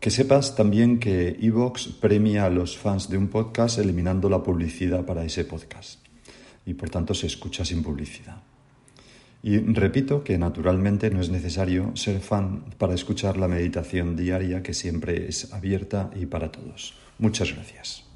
Que sepas también que Evox premia a los fans de un podcast eliminando la publicidad para ese podcast y por tanto se escucha sin publicidad. Y repito que naturalmente no es necesario ser fan para escuchar la meditación diaria que siempre es abierta y para todos. Muchas gracias.